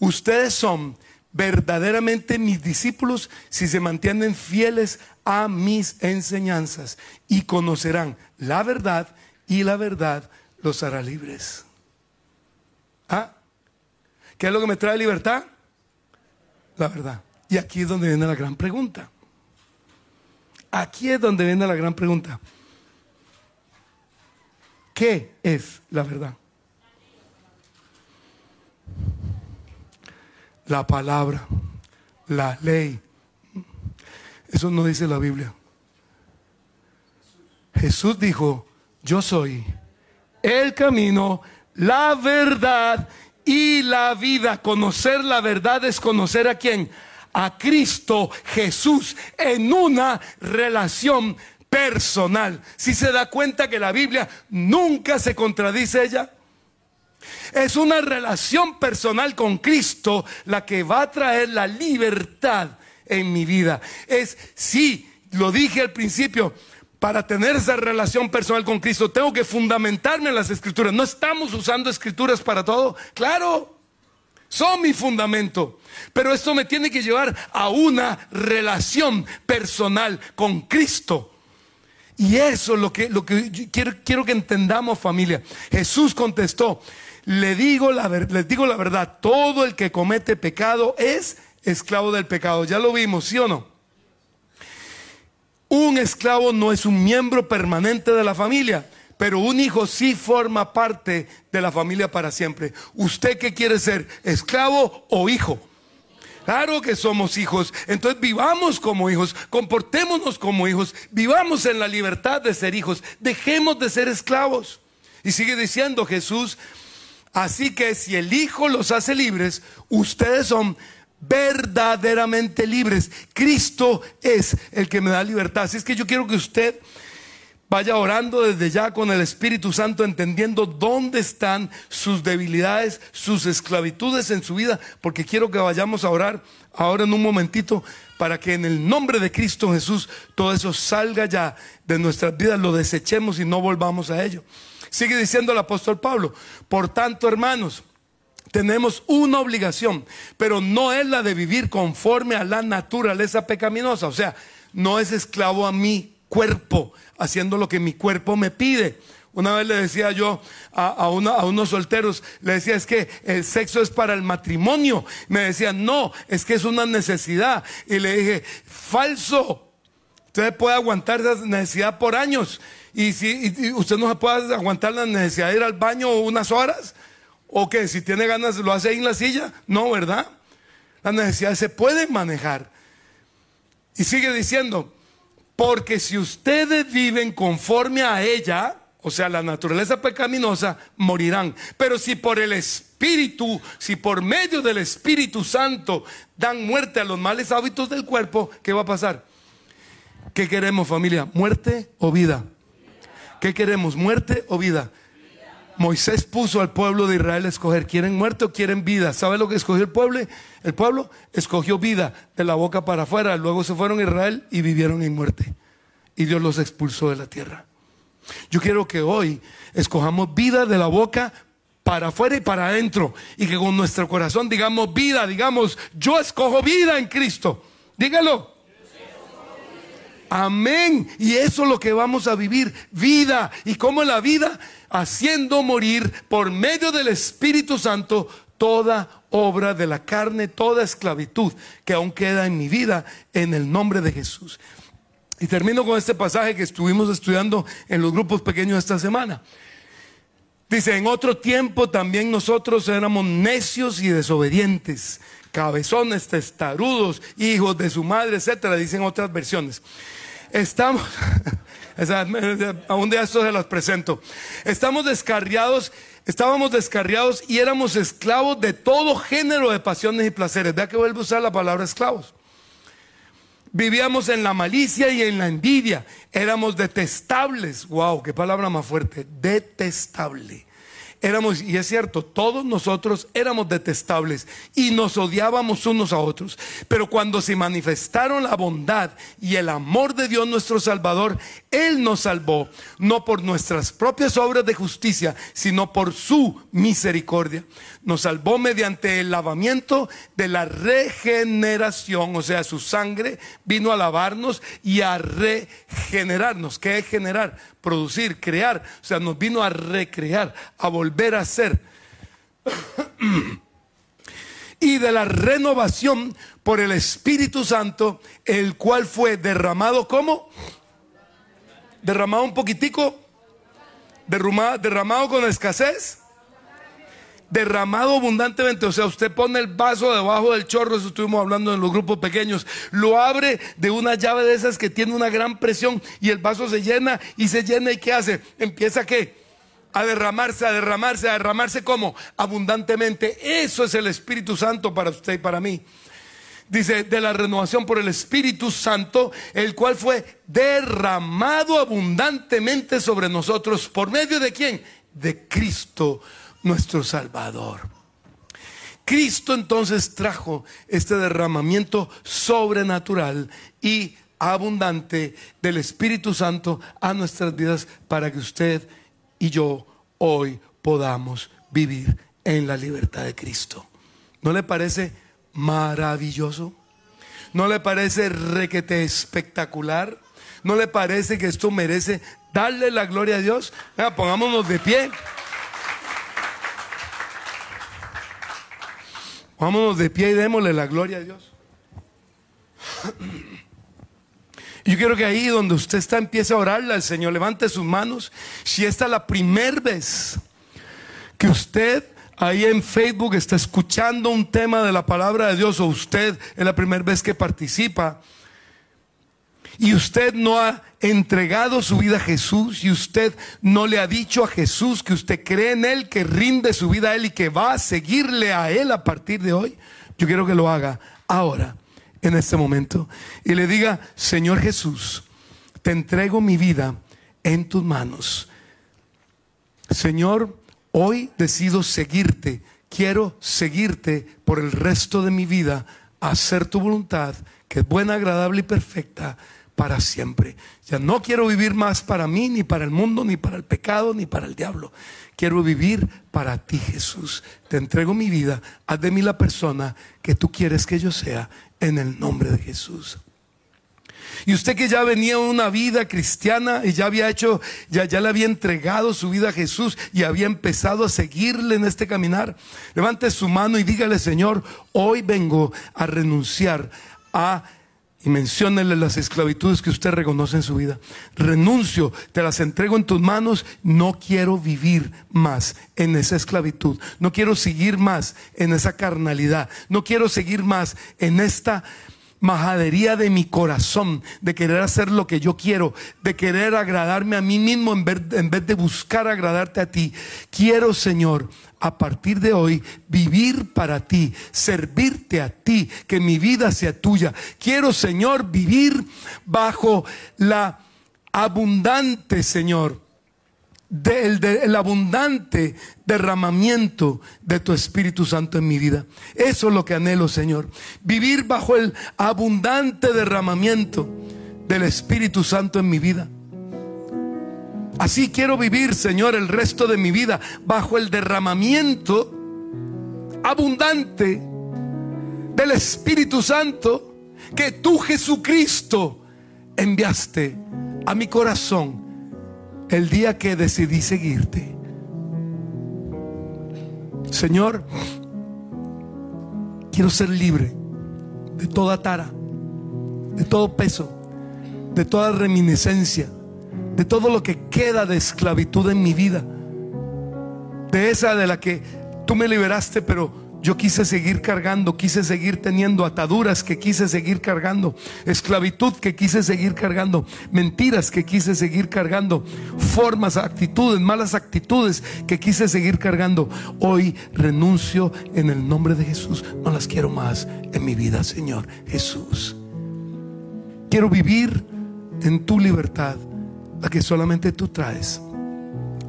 S2: Ustedes son verdaderamente mis discípulos si se mantienen fieles a mis enseñanzas y conocerán la verdad y la verdad los hará libres. ¿Ah? ¿Qué es lo que me trae libertad? La verdad. Y aquí es donde viene la gran pregunta. Aquí es donde viene la gran pregunta. ¿Qué es la verdad? La palabra, la ley. Eso no dice la Biblia. Jesús dijo, yo soy el camino, la verdad y la vida. Conocer la verdad es conocer a quién? A Cristo Jesús en una relación personal. Si se da cuenta que la Biblia nunca se contradice ella. Es una relación personal con Cristo la que va a traer la libertad en mi vida. Es, sí, lo dije al principio, para tener esa relación personal con Cristo, tengo que fundamentarme en las escrituras. No estamos usando escrituras para todo. Claro, son mi fundamento. Pero esto me tiene que llevar a una relación personal con Cristo. Y eso es lo que, lo que quiero, quiero que entendamos familia. Jesús contestó, le digo la, les digo la verdad, todo el que comete pecado es esclavo del pecado. Ya lo vimos, ¿sí o no? Un esclavo no es un miembro permanente de la familia, pero un hijo sí forma parte de la familia para siempre. ¿Usted qué quiere ser? ¿Esclavo o hijo? Claro que somos hijos. Entonces vivamos como hijos, comportémonos como hijos, vivamos en la libertad de ser hijos, dejemos de ser esclavos. Y sigue diciendo Jesús, así que si el Hijo los hace libres, ustedes son verdaderamente libres. Cristo es el que me da libertad. Así es que yo quiero que usted vaya orando desde ya con el Espíritu Santo, entendiendo dónde están sus debilidades, sus esclavitudes en su vida, porque quiero que vayamos a orar ahora en un momentito para que en el nombre de Cristo Jesús todo eso salga ya de nuestras vidas, lo desechemos y no volvamos a ello. Sigue diciendo el apóstol Pablo, por tanto hermanos, tenemos una obligación, pero no es la de vivir conforme a la naturaleza pecaminosa. O sea, no es esclavo a mi cuerpo, haciendo lo que mi cuerpo me pide. Una vez le decía yo a, unos solteros, le decía, es que el sexo es para el matrimonio. Me decían, no, es que es una necesidad. Y le dije, falso. Usted puede aguantar esa necesidad por años. Y si usted no puede aguantar la necesidad de ir al baño unas horas, ¿O que si tiene ganas lo hace ahí en la silla? No, ¿verdad? Las necesidades se pueden manejar. Y sigue diciendo, porque si ustedes viven conforme a ella, o sea, la naturaleza pecaminosa, morirán. Pero si por el Espíritu, si por medio del Espíritu Santo dan muerte a los males hábitos del cuerpo, ¿qué va a pasar? ¿Qué queremos familia? ¿Muerte o vida? ¿Qué queremos? ¿Muerte o vida? Moisés puso al pueblo de Israel a escoger, ¿quieren muerte o quieren vida? ¿Sabe lo que escogió el pueblo? El pueblo escogió vida de la boca para afuera, luego se fueron a Israel y vivieron en muerte. Y Dios los expulsó de la tierra. Yo quiero que hoy escojamos vida de la boca para afuera y para adentro. Y que con nuestro corazón digamos vida, digamos, yo escojo vida en Cristo. Dígalo. Amén. Y eso es lo que vamos a vivir, vida. ¿Y cómo la vida? Haciendo morir por medio del Espíritu Santo toda obra de la carne, toda esclavitud que aún queda en mi vida en el nombre de Jesús. Y termino con este pasaje que estuvimos estudiando en los grupos pequeños esta semana. Dice, en otro tiempo también nosotros éramos necios y desobedientes, cabezones, testarudos, hijos de su madre, etcétera, dicen otras versiones. Estamos, a un día esto se las presento. Estamos descarriados, estábamos descarriados y éramos esclavos de todo género de pasiones y placeres. Vea que vuelvo a usar la palabra esclavos. Vivíamos en la malicia y en la envidia. Éramos detestables. Wow, qué palabra más fuerte. Detestable éramos, y es cierto, todos nosotros éramos detestables y nos odiábamos unos a otros. Pero cuando se manifestaron la bondad y el amor de Dios nuestro Salvador, Él nos salvó, no por nuestras propias obras de justicia, sino por su misericordia. Nos salvó mediante el lavamiento de la regeneración, o sea, su sangre vino a lavarnos y a regenerarnos. ¿Qué es generar? Producir, crear. O sea, nos vino a recrear, a volver a ser. y de la renovación por el Espíritu Santo, el cual fue derramado como derramado un poquitico, derramado, derramado con escasez derramado abundantemente, o sea, usted pone el vaso debajo del chorro, eso estuvimos hablando en los grupos pequeños, lo abre de una llave de esas que tiene una gran presión y el vaso se llena y se llena y ¿qué hace? Empieza qué? A derramarse, a derramarse, a derramarse como abundantemente. Eso es el Espíritu Santo para usted y para mí dice, de la renovación por el Espíritu Santo, el cual fue derramado abundantemente sobre nosotros. ¿Por medio de quién? De Cristo, nuestro Salvador. Cristo entonces trajo este derramamiento sobrenatural y abundante del Espíritu Santo a nuestras vidas para que usted y yo hoy podamos vivir en la libertad de Cristo. ¿No le parece maravilloso? ¿No le parece requete espectacular? ¿No le parece que esto merece darle la gloria a Dios? pongámonos de pie. Vámonos de pie y démosle la gloria a Dios. Yo quiero que ahí donde usted está empiece a orarle al Señor. Levante sus manos. Si esta es la primera vez que usted ahí en Facebook está escuchando un tema de la palabra de Dios o usted es la primera vez que participa y usted no ha entregado su vida a Jesús y usted no le ha dicho a Jesús que usted cree en Él, que rinde su vida a Él y que va a seguirle a Él a partir de hoy, yo quiero que lo haga ahora, en este momento, y le diga, Señor Jesús, te entrego mi vida en tus manos. Señor, Hoy decido seguirte. Quiero seguirte por el resto de mi vida, hacer tu voluntad, que es buena, agradable y perfecta para siempre. Ya no quiero vivir más para mí, ni para el mundo, ni para el pecado, ni para el diablo. Quiero vivir para ti, Jesús. Te entrego mi vida. Haz de mí la persona que tú quieres que yo sea, en el nombre de Jesús. Y usted que ya venía una vida cristiana y ya había hecho, ya, ya le había entregado su vida a Jesús y había empezado a seguirle en este caminar, levante su mano y dígale, Señor, hoy vengo a renunciar a y menciónele las esclavitudes que usted reconoce en su vida. Renuncio, te las entrego en tus manos. No quiero vivir más en esa esclavitud. No quiero seguir más en esa carnalidad. No quiero seguir más en esta majadería de mi corazón, de querer hacer lo que yo quiero, de querer agradarme a mí mismo en vez de buscar agradarte a ti. Quiero, Señor, a partir de hoy vivir para ti, servirte a ti, que mi vida sea tuya. Quiero, Señor, vivir bajo la abundante, Señor, del, abundante derramamiento de tu Espíritu Santo en mi vida. Eso es lo que anhelo, Señor. Vivir bajo el abundante derramamiento del Espíritu Santo en mi vida. Así quiero vivir, Señor, el resto de mi vida bajo el derramamiento abundante del Espíritu Santo que tú, Jesucristo, enviaste a mi corazón el día que decidí seguirte. Señor, quiero ser libre de toda tara, de todo peso, de toda reminiscencia, de todo lo que queda de esclavitud en mi vida, de esa de la que tú me liberaste, pero yo quise seguir cargando, quise seguir teniendo ataduras que quise seguir cargando, esclavitud que quise seguir cargando, mentiras que quise seguir cargando, formas, actitudes, malas actitudes que quise seguir cargando. Hoy renuncio en el nombre de Jesús. No las quiero más en mi vida, Señor Jesús. Quiero vivir en tu libertad, la que solamente tú traes.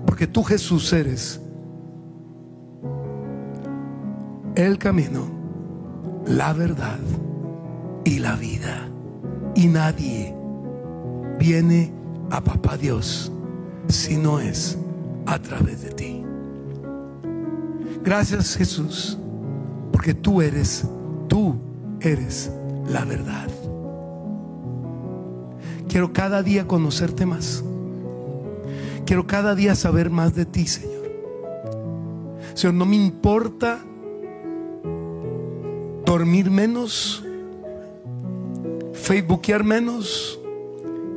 S2: Porque tú Jesús eres el camino, la verdad y la vida. Y nadie viene a Papá Dios si no es a través de ti. Gracias Jesús, porque tú eres, tú eres la verdad. Quiero cada día conocerte más. Quiero cada día saber más de ti, Señor. Señor, no me importa dormir menos, facebookear menos,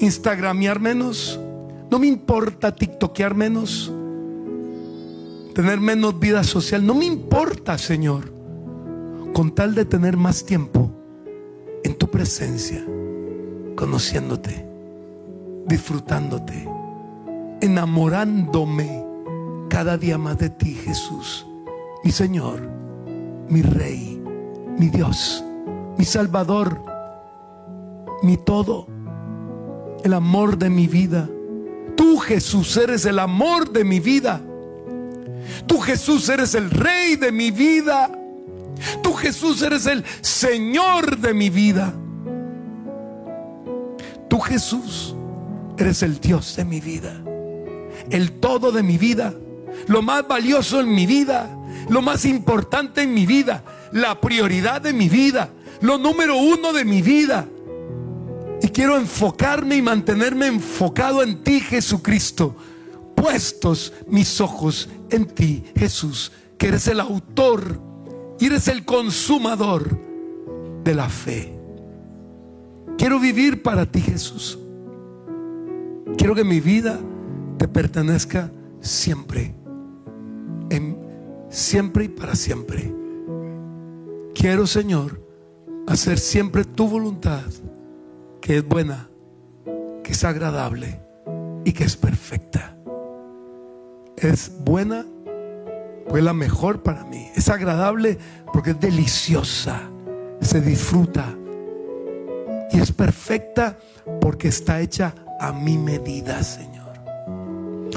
S2: instagramear menos, no me importa tiktokear menos, tener menos vida social. No me importa, Señor, con tal de tener más tiempo en tu presencia, conociéndote, disfrutándote, enamorándome cada día más de ti, Jesús, mi Señor, mi Rey, mi Dios, mi Salvador, mi todo, el amor de mi vida. Tú, Jesús, eres el amor de mi vida. Tú, Jesús, eres el Rey de mi vida. Tú, Jesús, eres el Señor de mi vida. Jesús, eres el Dios de mi vida. El todo de mi vida. Lo más valioso en mi vida. Lo más importante en mi vida. La prioridad de mi vida. Lo número uno de mi vida. Y quiero enfocarme y mantenerme enfocado en ti, Jesucristo. Puestos mis ojos en ti, Jesús, que eres el autor y eres el consumador de la fe. Quiero vivir para ti, Jesús. Quiero que mi vida te pertenezca siempre. En, siempre y para siempre. Quiero, Señor, hacer siempre tu voluntad, que es buena, que es agradable y que es perfecta. Es buena, pues la mejor para mí. Es agradable porque es deliciosa, se disfruta. Y es perfecta porque está hecha a mi medida, Señor.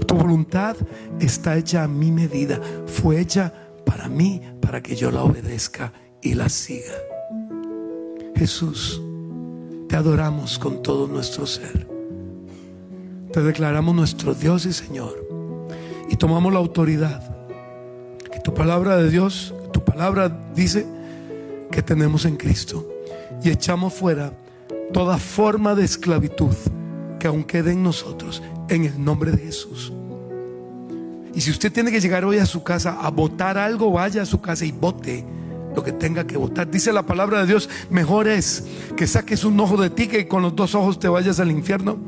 S2: Tu voluntad está hecha a mi medida. Fue hecha para mí, para que yo la obedezca y la siga. Jesús, te adoramos con todo nuestro ser. Te declaramos nuestro Dios y Señor. Y tomamos la autoridad que tu palabra de Dios, tu palabra dice que tenemos en Cristo. Y echamos fuera toda forma de esclavitud que aún quede en nosotros, en el nombre de Jesús. Y si usted tiene que llegar hoy a su casa a votar algo, vaya a su casa y vote lo que tenga que votar. Dice la palabra de Dios, mejor es que saques un ojo de ti que con los dos ojos te vayas al infierno.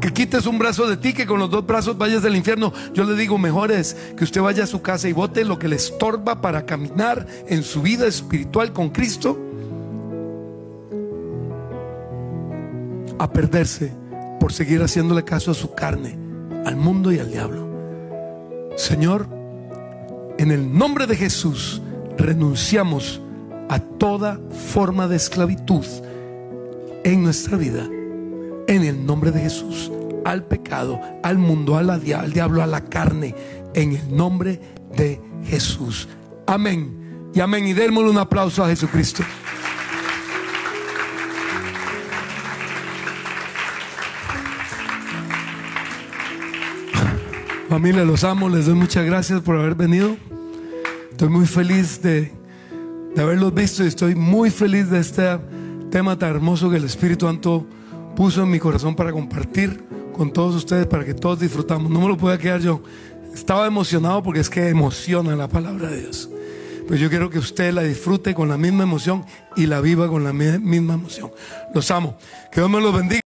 S2: Que quites un brazo de ti que con los dos brazos vayas al infierno. Yo le digo, mejor es que usted vaya a su casa y vote lo que le estorba para caminar en su vida espiritual con Cristo. A perderse por seguir haciéndole caso a su carne, al mundo y al diablo. Señor, en el nombre de Jesús renunciamos a toda forma de esclavitud en nuestra vida. En el nombre de Jesús, al pecado, al mundo, al, diablo, a la carne. En el nombre de Jesús. Amén. Y amén. Y démosle un aplauso a Jesucristo. Familia, los amo, les doy muchas gracias por haber venido. Estoy muy feliz de, de haberlos visto y estoy muy feliz de este tema tan hermoso que el Espíritu Santo puso en mi corazón para compartir con todos ustedes, para que todos disfrutamos. No me lo puedo quedar yo. Estaba emocionado porque es que emociona la palabra de Dios. Pues yo quiero que usted la disfrute con la misma emoción y la viva con la misma emoción. Los amo. Que Dios me los bendiga.